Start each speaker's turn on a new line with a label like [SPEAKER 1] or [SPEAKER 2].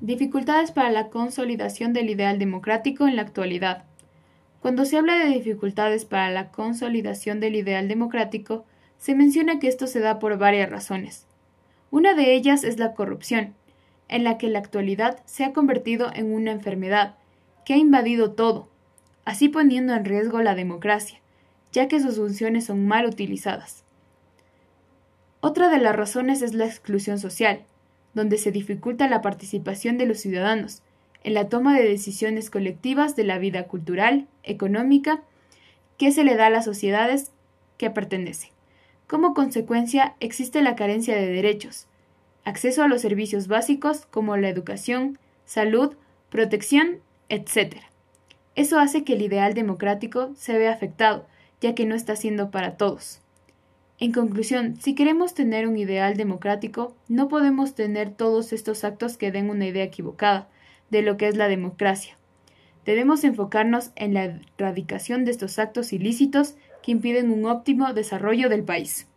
[SPEAKER 1] Dificultades para la consolidación del ideal democrático en la actualidad. Cuando se habla de dificultades para la consolidación del ideal democrático, se menciona que esto se da por varias razones. Una de ellas es la corrupción, en la que la actualidad se ha convertido en una enfermedad que ha invadido todo, así poniendo en riesgo la democracia, ya que sus funciones son mal utilizadas. Otra de las razones es la exclusión social, donde se dificulta la participación de los ciudadanos en la toma de decisiones colectivas de la vida cultural, económica, que se le da a las sociedades que pertenecen. Como consecuencia, existe la carencia de derechos, acceso a los servicios básicos como la educación, salud, protección, etc. Eso hace que el ideal democrático se vea afectado, ya que no está siendo para todos. En conclusión, si queremos tener un ideal democrático, no podemos tener todos estos actos que den una idea equivocada de lo que es la democracia. Debemos enfocarnos en la erradicación de estos actos ilícitos que impiden un óptimo desarrollo del país.